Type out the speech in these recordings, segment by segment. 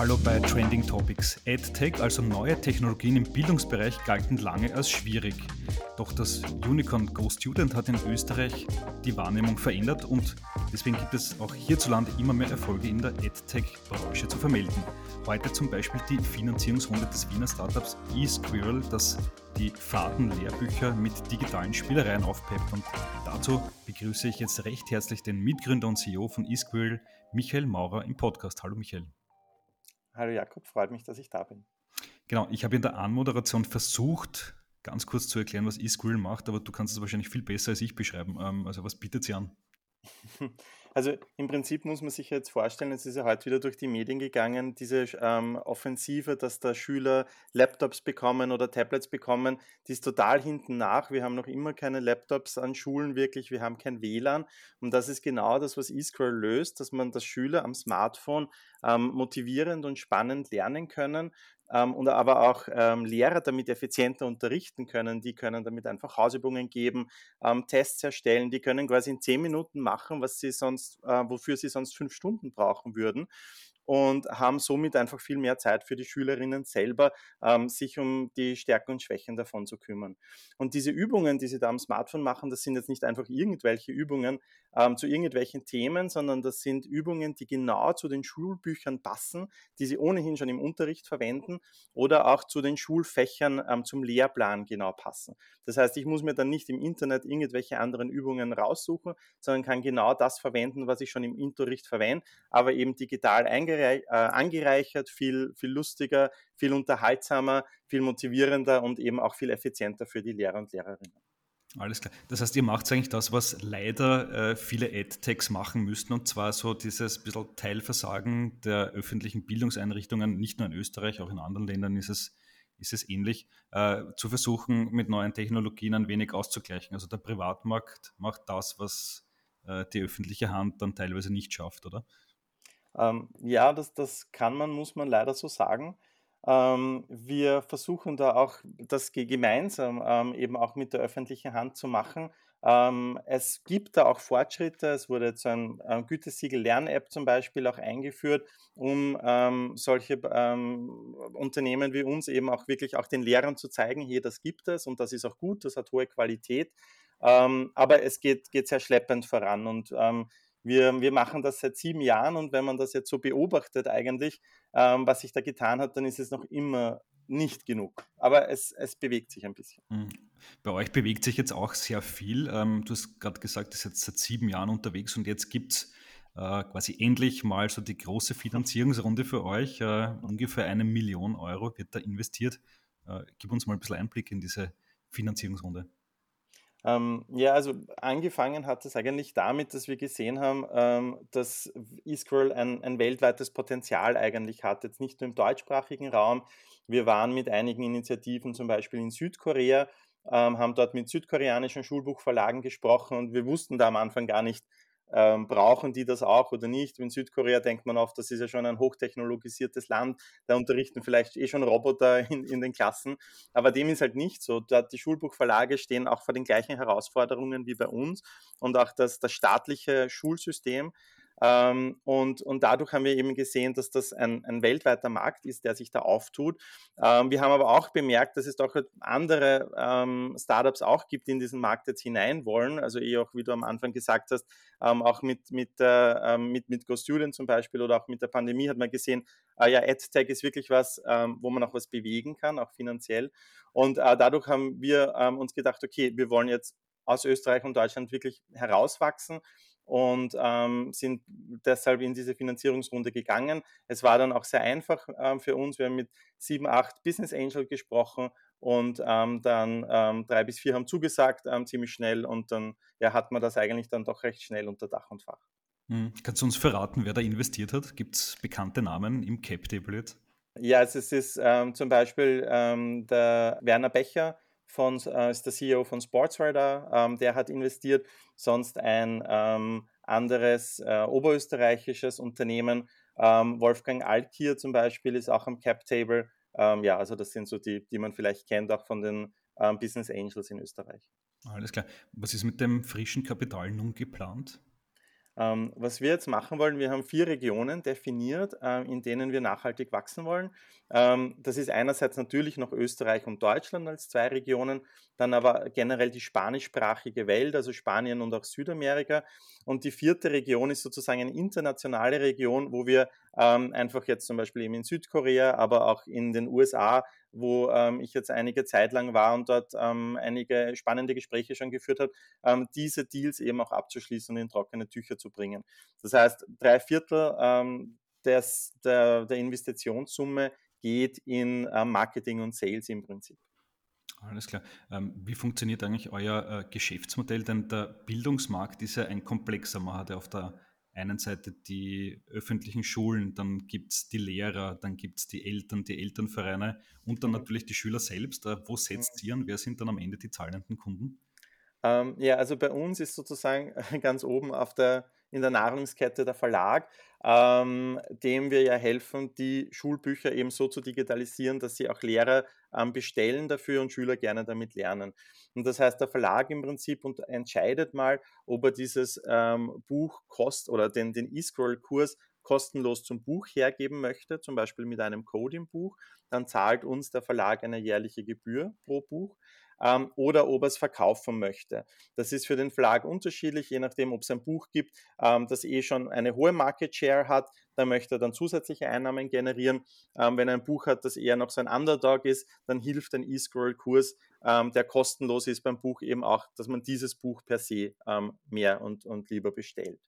Hallo bei Trending Topics. EdTech, also neue Technologien im Bildungsbereich, galten lange als schwierig. Doch das Unicorn Go Student hat in Österreich die Wahrnehmung verändert und deswegen gibt es auch hierzulande immer mehr Erfolge in der EdTech-Branche zu vermelden. Heute zum Beispiel die Finanzierungsrunde des Wiener Startups eSquirrel, das die Fahrtenlehrbücher mit digitalen Spielereien aufpeppt. Und dazu begrüße ich jetzt recht herzlich den Mitgründer und CEO von eSquirrel, Michael Maurer, im Podcast. Hallo Michael. Hallo Jakob, freut mich, dass ich da bin. Genau, ich habe in der Anmoderation versucht, ganz kurz zu erklären, was eSquirrel macht, aber du kannst es wahrscheinlich viel besser als ich beschreiben. Ähm, also was bietet sie an? Also im Prinzip muss man sich jetzt vorstellen, es ist ja heute wieder durch die Medien gegangen, diese ähm, Offensive, dass da Schüler Laptops bekommen oder Tablets bekommen, die ist total hinten nach. Wir haben noch immer keine Laptops an Schulen wirklich, wir haben kein WLAN. Und das ist genau das, was eScroll löst, dass man das Schüler am Smartphone ähm, motivierend und spannend lernen können ähm, und aber auch ähm, Lehrer damit effizienter unterrichten können. Die können damit einfach Hausübungen geben, ähm, Tests erstellen, die können quasi in zehn Minuten machen, was sie sonst, äh, wofür sie sonst fünf Stunden brauchen würden und haben somit einfach viel mehr Zeit für die Schülerinnen selber, ähm, sich um die Stärken und Schwächen davon zu kümmern. Und diese Übungen, die sie da am Smartphone machen, das sind jetzt nicht einfach irgendwelche Übungen ähm, zu irgendwelchen Themen, sondern das sind Übungen, die genau zu den Schulbüchern passen, die sie ohnehin schon im Unterricht verwenden oder auch zu den Schulfächern ähm, zum Lehrplan genau passen. Das heißt, ich muss mir dann nicht im Internet irgendwelche anderen Übungen raussuchen, sondern kann genau das verwenden, was ich schon im Unterricht verwende, aber eben digital äh, angereichert, viel, viel lustiger, viel unterhaltsamer, viel motivierender und eben auch viel effizienter für die Lehrer und Lehrerinnen. Alles klar. Das heißt, ihr macht eigentlich das, was leider äh, viele EdTechs machen müssten, und zwar so dieses bisschen Teilversagen der öffentlichen Bildungseinrichtungen, nicht nur in Österreich, auch in anderen Ländern ist es, ist es ähnlich, äh, zu versuchen, mit neuen Technologien ein wenig auszugleichen. Also der Privatmarkt macht das, was äh, die öffentliche Hand dann teilweise nicht schafft, oder? Ähm, ja, das, das kann man, muss man leider so sagen. Ähm, wir versuchen da auch das gemeinsam ähm, eben auch mit der öffentlichen Hand zu machen. Ähm, es gibt da auch Fortschritte. Es wurde jetzt ein, Gütesiegel Lern-App zum Beispiel auch eingeführt, um solche Unternehmen wie uns eben auch wirklich auch den Lehrern zu zeigen, hier, das gibt es und das ist auch gut, das hat hohe Qualität. aber es geht, geht sehr schleppend voran und wir, wir machen das seit sieben Jahren und wenn man das jetzt so beobachtet eigentlich, ähm, was sich da getan hat, dann ist es noch immer nicht genug. Aber es, es bewegt sich ein bisschen. Mhm. Bei euch bewegt sich jetzt auch sehr viel. Ähm, du hast gerade gesagt, ihr seid seit sieben Jahren unterwegs und jetzt gibt es äh, quasi endlich mal so die große Finanzierungsrunde für euch. Äh, ungefähr eine Million Euro wird da investiert. Äh, gib uns mal ein bisschen Einblick in diese Finanzierungsrunde. Ähm, ja, also angefangen hat es eigentlich damit, dass wir gesehen haben, ähm, dass eScroll ein, ein weltweites Potenzial eigentlich hat, jetzt nicht nur im deutschsprachigen Raum. Wir waren mit einigen Initiativen zum Beispiel in Südkorea, ähm, haben dort mit südkoreanischen Schulbuchverlagen gesprochen und wir wussten da am Anfang gar nicht, ähm, brauchen die das auch oder nicht? In Südkorea denkt man oft, das ist ja schon ein hochtechnologisiertes Land, da unterrichten vielleicht eh schon Roboter in, in den Klassen, aber dem ist halt nicht so. Dort die Schulbuchverlage stehen auch vor den gleichen Herausforderungen wie bei uns und auch das, das staatliche Schulsystem ähm, und, und dadurch haben wir eben gesehen, dass das ein, ein weltweiter Markt ist, der sich da auftut. Ähm, wir haben aber auch bemerkt, dass es doch andere ähm, Startups auch gibt, die in diesen Markt jetzt hinein wollen. Also eh auch, wie du am Anfang gesagt hast, ähm, auch mit, mit, äh, mit, mit GoStudent zum Beispiel oder auch mit der Pandemie hat man gesehen, äh, ja, AdTech ist wirklich was, ähm, wo man auch was bewegen kann, auch finanziell. Und äh, dadurch haben wir ähm, uns gedacht, okay, wir wollen jetzt aus Österreich und Deutschland wirklich herauswachsen und ähm, sind deshalb in diese Finanzierungsrunde gegangen. Es war dann auch sehr einfach ähm, für uns. Wir haben mit sieben, acht Business Angel gesprochen und ähm, dann ähm, drei bis vier haben zugesagt, ähm, ziemlich schnell und dann ja, hat man das eigentlich dann doch recht schnell unter Dach und Fach. Hm. Kannst du uns verraten, wer da investiert hat? Gibt es bekannte Namen im Cap-Table jetzt? Ja, also es ist ähm, zum Beispiel der Werner Becher, von, äh, ist der CEO von Sportsradar, ähm, der hat investiert. Sonst ein ähm, anderes äh, oberösterreichisches Unternehmen, ähm, Wolfgang Alkier zum Beispiel, ist auch am Cap Table. Ähm, ja, also das sind so die, die man vielleicht kennt, auch von den ähm, Business Angels in Österreich. Alles klar. Was ist mit dem frischen Kapital nun geplant? Ähm, was wir jetzt machen wollen, wir haben vier Regionen definiert, äh, in denen wir nachhaltig wachsen wollen. Ähm, das ist einerseits natürlich noch Österreich und Deutschland als zwei Regionen, dann aber generell die spanischsprachige Welt, also Spanien und auch Südamerika. Und die vierte Region ist sozusagen eine internationale Region, wo wir ähm, einfach jetzt zum Beispiel eben in Südkorea, aber auch in den USA, wo ähm, ich jetzt einige Zeit lang war und dort ähm, einige spannende Gespräche schon geführt habe, ähm, diese Deals eben auch abzuschließen und in trockene Tücher zu bringen. Das heißt, drei Viertel ähm, des, der, der Investitionssumme geht in äh, Marketing und Sales im Prinzip. Alles klar. Ähm, wie funktioniert eigentlich euer äh, Geschäftsmodell? Denn der Bildungsmarkt ist ja ein komplexer. Man hat ja auf der einen Seite die öffentlichen Schulen, dann gibt es die Lehrer, dann gibt es die Eltern, die Elternvereine und dann natürlich die Schüler selbst. Äh, wo setzt mhm. ihr und wer sind dann am Ende die zahlenden Kunden? Ähm, ja, also bei uns ist sozusagen ganz oben auf der, in der Nahrungskette der Verlag, ähm, dem wir ja helfen, die Schulbücher eben so zu digitalisieren, dass sie auch Lehrer bestellen dafür und Schüler gerne damit lernen. Und das heißt, der Verlag im Prinzip und entscheidet mal, ob er dieses ähm, Buch kost oder den, den E-Scroll-Kurs kostenlos zum Buch hergeben möchte, zum Beispiel mit einem Code im Buch, dann zahlt uns der Verlag eine jährliche Gebühr pro Buch ähm, oder ob er es verkaufen möchte. Das ist für den Verlag unterschiedlich, je nachdem, ob es ein Buch gibt, ähm, das eh schon eine hohe Market Share hat, da möchte er dann zusätzliche Einnahmen generieren. Ähm, wenn er ein Buch hat, das eher noch so ein Underdog ist, dann hilft ein E-Scroll-Kurs, ähm, der kostenlos ist beim Buch eben auch, dass man dieses Buch per se ähm, mehr und, und lieber bestellt.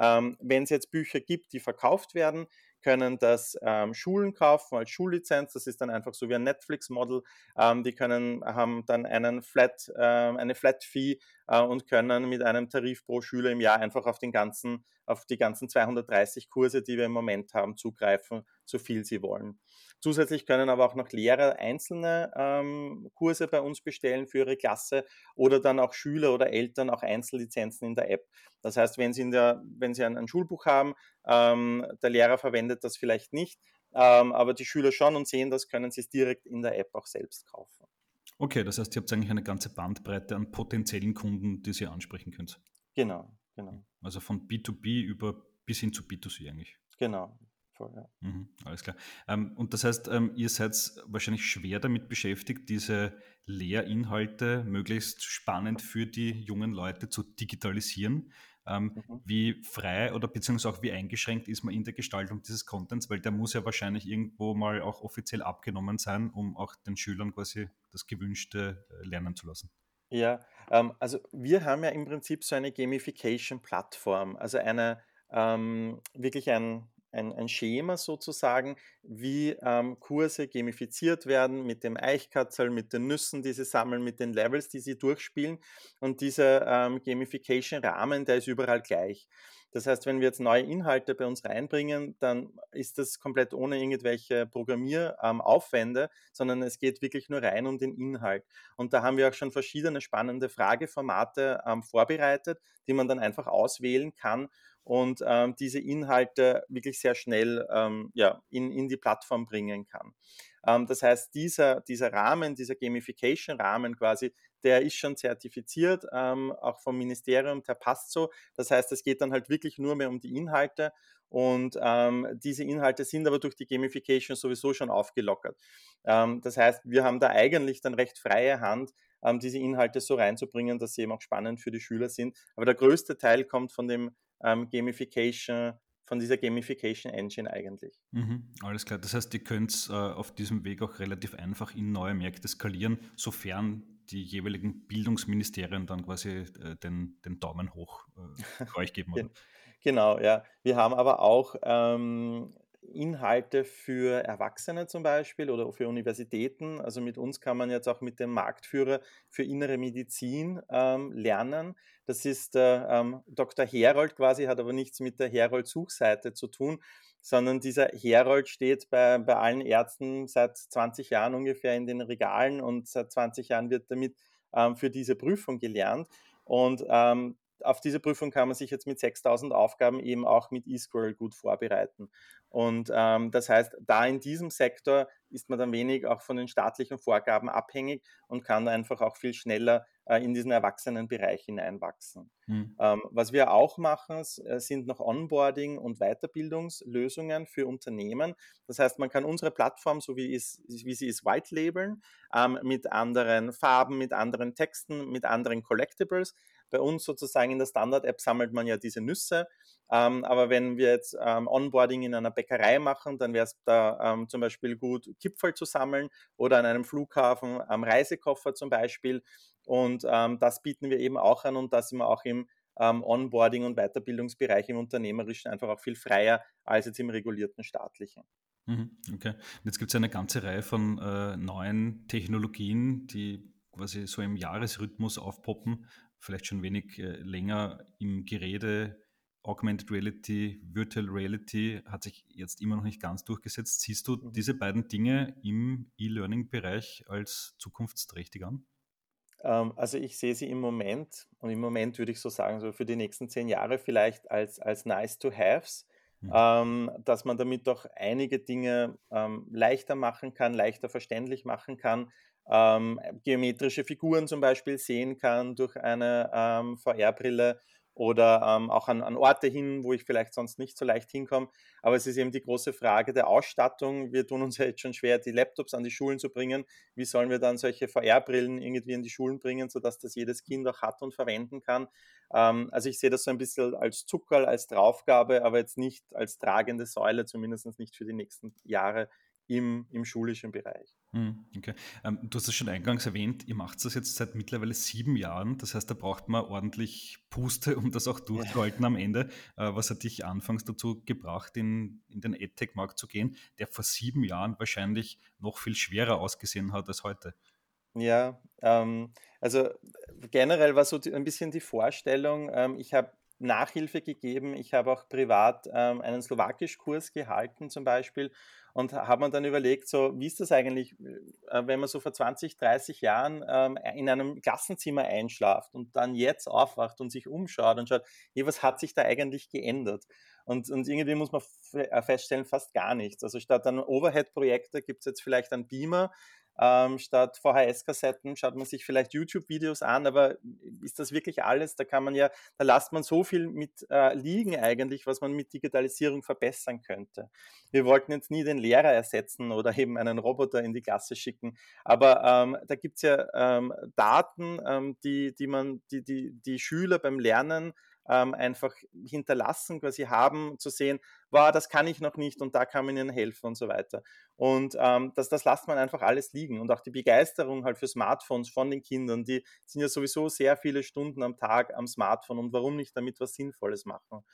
Ähm, Wenn es jetzt Bücher gibt, die verkauft werden, können das ähm, Schulen kaufen als Schullizenz. Das ist dann einfach so wie ein Netflix-Model. Ähm, die können, haben dann einen Flat, äh, eine Flat-Fee äh, und können mit einem Tarif pro Schüler im Jahr einfach auf, den ganzen, auf die ganzen 230 Kurse, die wir im Moment haben, zugreifen, so viel sie wollen. Zusätzlich können aber auch noch Lehrer einzelne ähm, Kurse bei uns bestellen für ihre Klasse oder dann auch Schüler oder Eltern auch Einzellizenzen in der App. Das heißt, wenn Sie, in der, wenn Sie ein, ein Schulbuch haben, ähm, der Lehrer verwendet das vielleicht nicht, ähm, aber die Schüler schon und sehen das, können Sie es direkt in der App auch selbst kaufen. Okay, das heißt, ihr habt eigentlich eine ganze Bandbreite an potenziellen Kunden, die Sie ansprechen könnt. Genau, genau. Also von B2B über bis hin zu B2C eigentlich. Genau, voll, ja. Mhm, alles klar. Ähm, und das heißt, ähm, ihr seid wahrscheinlich schwer damit beschäftigt, diese Lehrinhalte möglichst spannend für die jungen Leute zu digitalisieren. Ähm, mhm. Wie frei oder beziehungsweise auch wie eingeschränkt ist man in der Gestaltung dieses Contents, weil der muss ja wahrscheinlich irgendwo mal auch offiziell abgenommen sein, um auch den Schülern quasi das Gewünschte äh, lernen zu lassen. Ja, ähm, also wir haben ja im Prinzip so eine Gamification-Plattform, also eine ähm, wirklich ein, ein, ein Schema sozusagen, wie ähm, Kurse gamifiziert werden mit dem Eichkatzel, mit den Nüssen, die sie sammeln, mit den Levels, die sie durchspielen. Und dieser ähm, Gamification-Rahmen, der ist überall gleich. Das heißt, wenn wir jetzt neue Inhalte bei uns reinbringen, dann ist das komplett ohne irgendwelche Programmieraufwände, ähm, sondern es geht wirklich nur rein um den Inhalt. Und da haben wir auch schon verschiedene spannende Frageformate ähm, vorbereitet, die man dann einfach auswählen kann und ähm, diese Inhalte wirklich sehr schnell ähm, ja, in, in die Plattform bringen kann. Ähm, das heißt, dieser, dieser Rahmen, dieser Gamification-Rahmen quasi, der ist schon zertifiziert, ähm, auch vom Ministerium, der passt so. Das heißt, es geht dann halt wirklich nur mehr um die Inhalte und ähm, diese Inhalte sind aber durch die Gamification sowieso schon aufgelockert. Ähm, das heißt, wir haben da eigentlich dann recht freie Hand, diese Inhalte so reinzubringen, dass sie eben auch spannend für die Schüler sind. Aber der größte Teil kommt von dem ähm, Gamification, von dieser Gamification Engine eigentlich. Mhm, alles klar. Das heißt, ihr könnt äh, auf diesem Weg auch relativ einfach in neue Märkte skalieren, sofern die jeweiligen Bildungsministerien dann quasi äh, den, den Daumen hoch äh, für euch geben. Oder? Genau, ja. Wir haben aber auch ähm, Inhalte für Erwachsene zum Beispiel oder für Universitäten. Also mit uns kann man jetzt auch mit dem Marktführer für innere Medizin ähm, lernen. Das ist der ähm, Dr. Herold quasi, hat aber nichts mit der Herold-Suchseite zu tun, sondern dieser Herold steht bei, bei allen Ärzten seit 20 Jahren ungefähr in den Regalen und seit 20 Jahren wird damit ähm, für diese Prüfung gelernt. Und ähm, auf diese Prüfung kann man sich jetzt mit 6000 Aufgaben eben auch mit eScroll gut vorbereiten. Und ähm, das heißt, da in diesem Sektor ist man dann wenig auch von den staatlichen Vorgaben abhängig und kann einfach auch viel schneller äh, in diesen Erwachsenenbereich hineinwachsen. Mhm. Ähm, was wir auch machen, äh, sind noch Onboarding- und Weiterbildungslösungen für Unternehmen. Das heißt, man kann unsere Plattform, so wie, ist, wie sie ist, white labeln, ähm, mit anderen Farben, mit anderen Texten, mit anderen Collectibles. Bei uns sozusagen in der Standard-App sammelt man ja diese Nüsse. Ähm, aber wenn wir jetzt ähm, Onboarding in einer Bäckerei machen, dann wäre es da ähm, zum Beispiel gut, Kipferl zu sammeln oder an einem Flughafen am Reisekoffer zum Beispiel. Und ähm, das bieten wir eben auch an und da sind wir auch im ähm, Onboarding- und Weiterbildungsbereich im Unternehmerischen einfach auch viel freier als jetzt im regulierten staatlichen. Mhm, okay. Und jetzt gibt es eine ganze Reihe von äh, neuen Technologien, die quasi so im Jahresrhythmus aufpoppen vielleicht schon wenig äh, länger im Gerede. Augmented Reality, Virtual Reality hat sich jetzt immer noch nicht ganz durchgesetzt. Siehst du mhm. diese beiden Dinge im E-Learning-Bereich als zukunftsträchtig an? Ähm, also ich sehe sie im Moment und im Moment würde ich so sagen, so für die nächsten zehn Jahre vielleicht als, als nice to haves, mhm. ähm, dass man damit doch einige Dinge ähm, leichter machen kann, leichter verständlich machen kann, ähm, geometrische Figuren zum Beispiel sehen kann durch eine ähm, VR-Brille oder ähm, auch an, an, Orte hin, wo ich vielleicht sonst nicht so leicht hinkomme. Aber es ist eben die große Frage der Ausstattung. Wir tun uns ja jetzt schon schwer, die Laptops an die Schulen zu bringen. Wie sollen wir dann solche VR-Brillen irgendwie in die Schulen bringen, sodass das jedes Kind auch hat und verwenden kann? Ähm, also ich sehe das so ein bisschen als Zuckerl, als Draufgabe, aber jetzt nicht als tragende Säule, zumindest nicht für die nächsten Jahre im, im schulischen Bereich. Hm, okay. Ähm, du hast es schon eingangs erwähnt, ihr macht das jetzt seit mittlerweile sieben Jahren. Das heißt, da braucht man ordentlich Puste, um das auch durchzuhalten am Ende. Äh, was hat dich anfangs dazu gebracht, in, in den EdTech-Markt zu gehen, der vor sieben Jahren wahrscheinlich noch viel schwerer ausgesehen hat als heute? Ja, ähm, also generell war so ein bisschen die Vorstellung, ähm, ich habe Nachhilfe gegeben, ich habe auch privat ähm, einen Slowakischkurs gehalten zum Beispiel und habe mir dann überlegt, so, wie ist das eigentlich, äh, wenn man so vor 20, 30 Jahren ähm, in einem Klassenzimmer einschlaft und dann jetzt aufwacht und sich umschaut und schaut, hey, was hat sich da eigentlich geändert? Und, und irgendwie muss man äh, feststellen, fast gar nichts. Also statt einem Overhead-Projektor gibt es jetzt vielleicht einen Beamer, ähm, statt VHS-Kassetten schaut man sich vielleicht YouTube-Videos an, aber ist das wirklich alles? Da kann man ja, da lasst man so viel mit äh, liegen eigentlich, was man mit Digitalisierung verbessern könnte. Wir wollten jetzt nie den Lehrer ersetzen oder eben einen Roboter in die Klasse schicken, aber ähm, da gibt es ja ähm, Daten, ähm, die, die man, die, die, die Schüler beim Lernen ähm, einfach hinterlassen, quasi haben, zu sehen, wow, das kann ich noch nicht und da kann man ihnen helfen und so weiter. Und ähm, das, das lässt man einfach alles liegen. Und auch die Begeisterung halt für Smartphones von den Kindern, die sind ja sowieso sehr viele Stunden am Tag am Smartphone und warum nicht damit was Sinnvolles machen.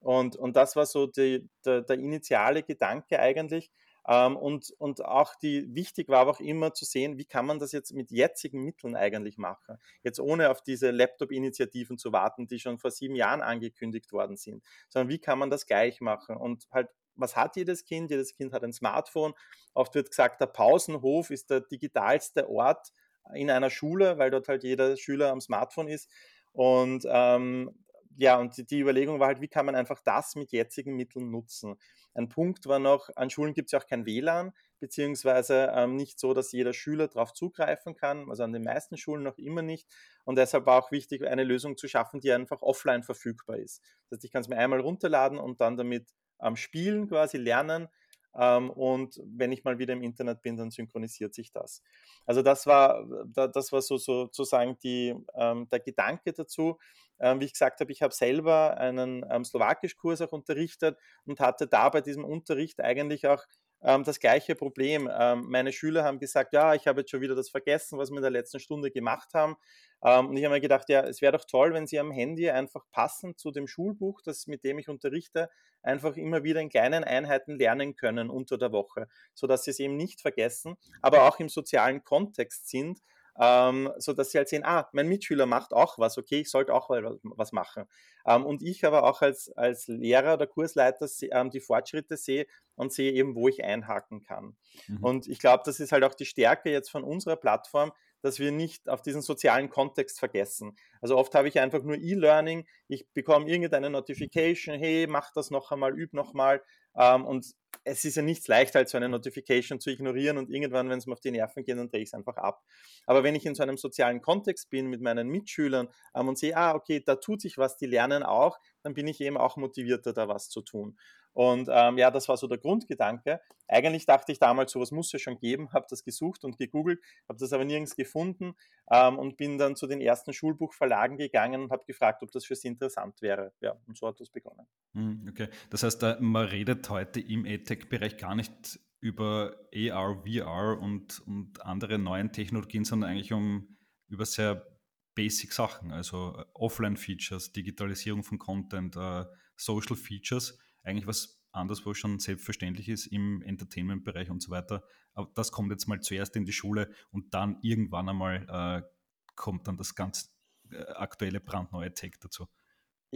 Und, und das war so die, der, der initiale Gedanke eigentlich. Ähm, und, und auch die, wichtig war auch immer zu sehen, wie kann man das jetzt mit jetzigen Mitteln eigentlich machen. Jetzt ohne auf diese Laptop-Initiativen zu warten, die schon vor sieben Jahren angekündigt worden sind, sondern wie kann man das gleich machen und halt was hat jedes Kind? Jedes Kind hat ein Smartphone. Oft wird gesagt, der Pausenhof ist der digitalste Ort in einer Schule, weil dort halt jeder Schüler am Smartphone ist. Und ähm, ja, und die Überlegung war halt, wie kann man einfach das mit jetzigen Mitteln nutzen? Ein Punkt war noch, an Schulen gibt es ja auch kein WLAN, beziehungsweise ähm, nicht so, dass jeder Schüler darauf zugreifen kann, also an den meisten Schulen noch immer nicht. Und deshalb war auch wichtig, eine Lösung zu schaffen, die einfach offline verfügbar ist. Das heißt, ich kann es mir einmal runterladen und dann damit ähm, spielen, quasi lernen. Ähm, und wenn ich mal wieder im Internet bin, dann synchronisiert sich das. Also das war, das war so sozusagen die, ähm, der Gedanke dazu. Ähm, wie ich gesagt habe, ich habe selber einen ähm, Slowakischkurs auch unterrichtet und hatte da bei diesem Unterricht eigentlich auch ähm, das gleiche Problem. Ähm, meine Schüler haben gesagt, ja, ich habe jetzt schon wieder das vergessen, was wir in der letzten Stunde gemacht haben. Und ich habe mir gedacht, ja, es wäre doch toll, wenn Sie am Handy einfach passend zu dem Schulbuch, das, mit dem ich unterrichte, einfach immer wieder in kleinen Einheiten lernen können unter der Woche, sodass Sie es eben nicht vergessen, aber auch im sozialen Kontext sind ähm, so dass sie halt sehen, ah, mein Mitschüler macht auch was, okay, ich sollte auch was machen. Ähm, und ich aber auch als, als Lehrer oder Kursleiter ähm, die Fortschritte sehe und sehe eben, wo ich einhaken kann. Mhm. Und ich glaube, das ist halt auch die Stärke jetzt von unserer Plattform, dass wir nicht auf diesen sozialen Kontext vergessen. Also oft habe ich einfach nur E-Learning, ich bekomme irgendeine Notification, hey, mach das noch einmal, üb noch mal. Ähm, und es ist ja nichts leichter, als so eine Notification zu ignorieren und irgendwann, wenn es mir auf die Nerven geht, dann drehe ich es einfach ab. Aber wenn ich in so einem sozialen Kontext bin mit meinen Mitschülern ähm, und sehe, ah, okay, da tut sich was, die lernen auch, dann bin ich eben auch motivierter, da was zu tun. Und ähm, ja, das war so der Grundgedanke. Eigentlich dachte ich damals, sowas muss ja schon geben, habe das gesucht und gegoogelt, habe das aber nirgends gefunden ähm, und bin dann zu den ersten Schulbuchverlagen gegangen und habe gefragt, ob das für sie interessant wäre. Ja, und so hat das begonnen. Hm, okay, das heißt, man redet heute im EdTech-Bereich gar nicht über AR, VR und, und andere neuen Technologien, sondern eigentlich um über sehr basic Sachen, also äh, Offline-Features, Digitalisierung von Content, uh, Social Features eigentlich was anderswo schon selbstverständlich ist im Entertainment-Bereich und so weiter. Aber das kommt jetzt mal zuerst in die Schule und dann irgendwann einmal äh, kommt dann das ganz äh, aktuelle brandneue Tech dazu.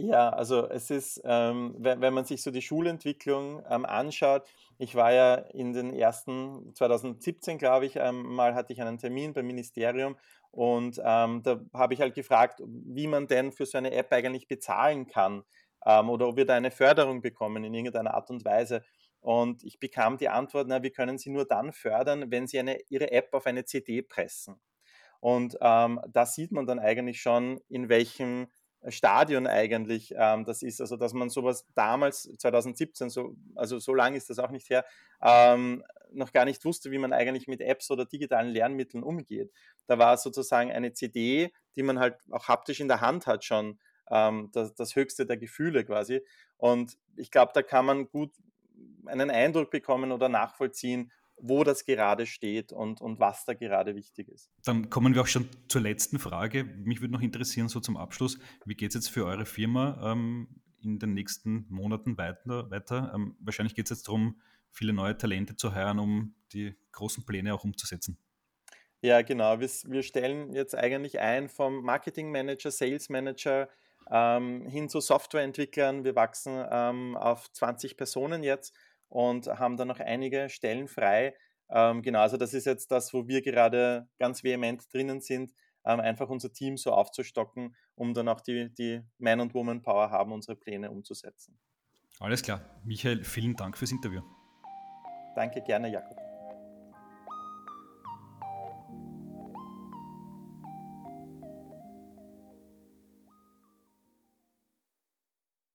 Ja, also es ist, ähm, wenn, man sich so die Schulentwicklung ähm, anschaut, ich war ja in den ersten, 2017 glaube ich, ähm, mal hatte ich einen Termin beim Ministerium und ähm, da habe ich halt gefragt, wie man denn für so eine App eigentlich bezahlen kann ähm, oder ob wir da eine Förderung bekommen in irgendeiner Art und Weise. Und ich bekam die Antwort, na, wir können Sie nur dann fördern, wenn Sie eine, Ihre App auf eine CD pressen. Und ähm, da sieht man dann eigentlich schon, in welchem Stadion eigentlich ähm, das ist. Also, dass man sowas damals, 2017, so, also so lange ist das auch nicht her, ähm, noch gar nicht wusste, wie man eigentlich mit Apps oder digitalen Lernmitteln umgeht. Da war sozusagen eine CD, die man halt auch haptisch in der Hand hat, schon ähm, das, das höchste der Gefühle quasi. Und ich glaube, da kann man gut einen Eindruck bekommen oder nachvollziehen, wo das gerade steht und, und was da gerade wichtig ist. Dann kommen wir auch schon zur letzten Frage. Mich würde noch interessieren, so zum Abschluss, wie geht es jetzt für eure Firma ähm, in den nächsten Monaten weiter? weiter? Ähm, wahrscheinlich geht es jetzt darum, viele neue Talente zu heiraten, um die großen Pläne auch umzusetzen. Ja, genau. Wir, wir stellen jetzt eigentlich ein vom Marketing Manager, Sales Manager, ähm, hin zu Softwareentwicklern. Wir wachsen ähm, auf 20 Personen jetzt und haben da noch einige Stellen frei. Ähm, genau, also das ist jetzt das, wo wir gerade ganz vehement drinnen sind, ähm, einfach unser Team so aufzustocken, um dann auch die, die Man- und Woman-Power haben, unsere Pläne umzusetzen. Alles klar. Michael, vielen Dank fürs Interview. Danke gerne, Jakob.